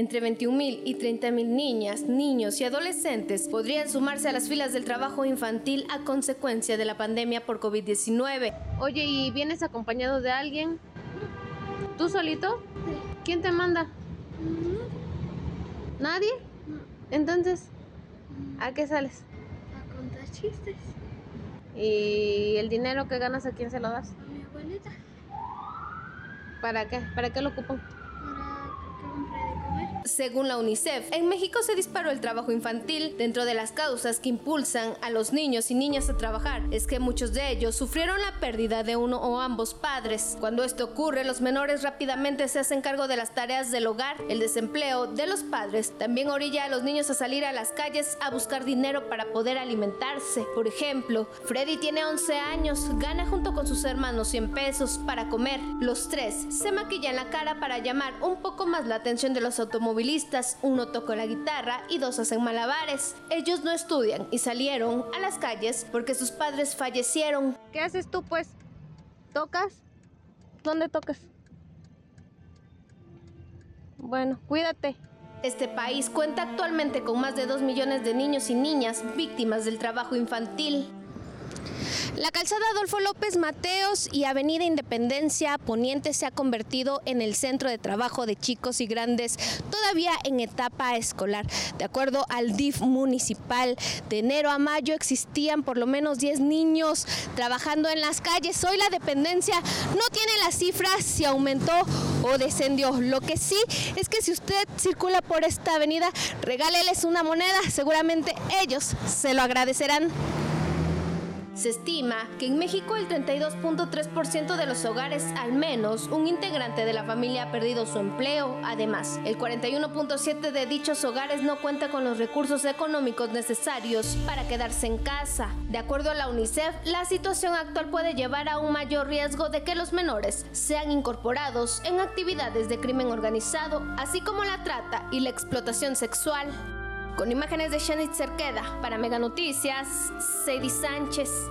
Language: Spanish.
Entre 21.000 y 30.000 niñas, niños y adolescentes podrían sumarse a las filas del trabajo infantil a consecuencia de la pandemia por COVID-19. Oye, ¿y vienes acompañado de alguien? ¿Tú solito? ¿Quién te manda? ¿Nadie? Entonces, ¿a qué sales? A contar chistes. ¿Y el dinero que ganas a quién se lo das? A mi abuelita. ¿Para qué? ¿Para qué lo ocupan? Para que compre de comer. Según la UNICEF, en México se disparó el trabajo infantil. Dentro de las causas que impulsan a los niños y niñas a trabajar es que muchos de ellos sufrieron la pérdida de uno o ambos padres. Cuando esto ocurre, los menores rápidamente se hacen cargo de las tareas del hogar. El desempleo de los padres también orilla a los niños a salir a las calles a buscar dinero para poder alimentarse. Por ejemplo, Freddy tiene 11 años, gana junto con sus hermanos 100 pesos para comer. Los tres se maquillan la cara para llamar un poco más la atención de los automovilistas. Uno toca la guitarra y dos hacen malabares. Ellos no estudian y salieron a las calles porque sus padres fallecieron. ¿Qué haces tú pues? ¿Tocas? ¿Dónde tocas? Bueno, cuídate. Este país cuenta actualmente con más de 2 millones de niños y niñas víctimas del trabajo infantil. La calzada Adolfo López Mateos y Avenida Independencia Poniente se ha convertido en el centro de trabajo de chicos y grandes todavía en etapa escolar. De acuerdo al DIF municipal, de enero a mayo existían por lo menos 10 niños trabajando en las calles. Hoy la dependencia no tiene las cifras si aumentó o descendió. Lo que sí es que si usted circula por esta avenida, regáleles una moneda, seguramente ellos se lo agradecerán. Se estima que en México el 32.3% de los hogares, al menos un integrante de la familia ha perdido su empleo. Además, el 41.7% de dichos hogares no cuenta con los recursos económicos necesarios para quedarse en casa. De acuerdo a la UNICEF, la situación actual puede llevar a un mayor riesgo de que los menores sean incorporados en actividades de crimen organizado, así como la trata y la explotación sexual. Con imágenes de Shanit Cerqueda, para Mega Noticias, Sadie Sánchez.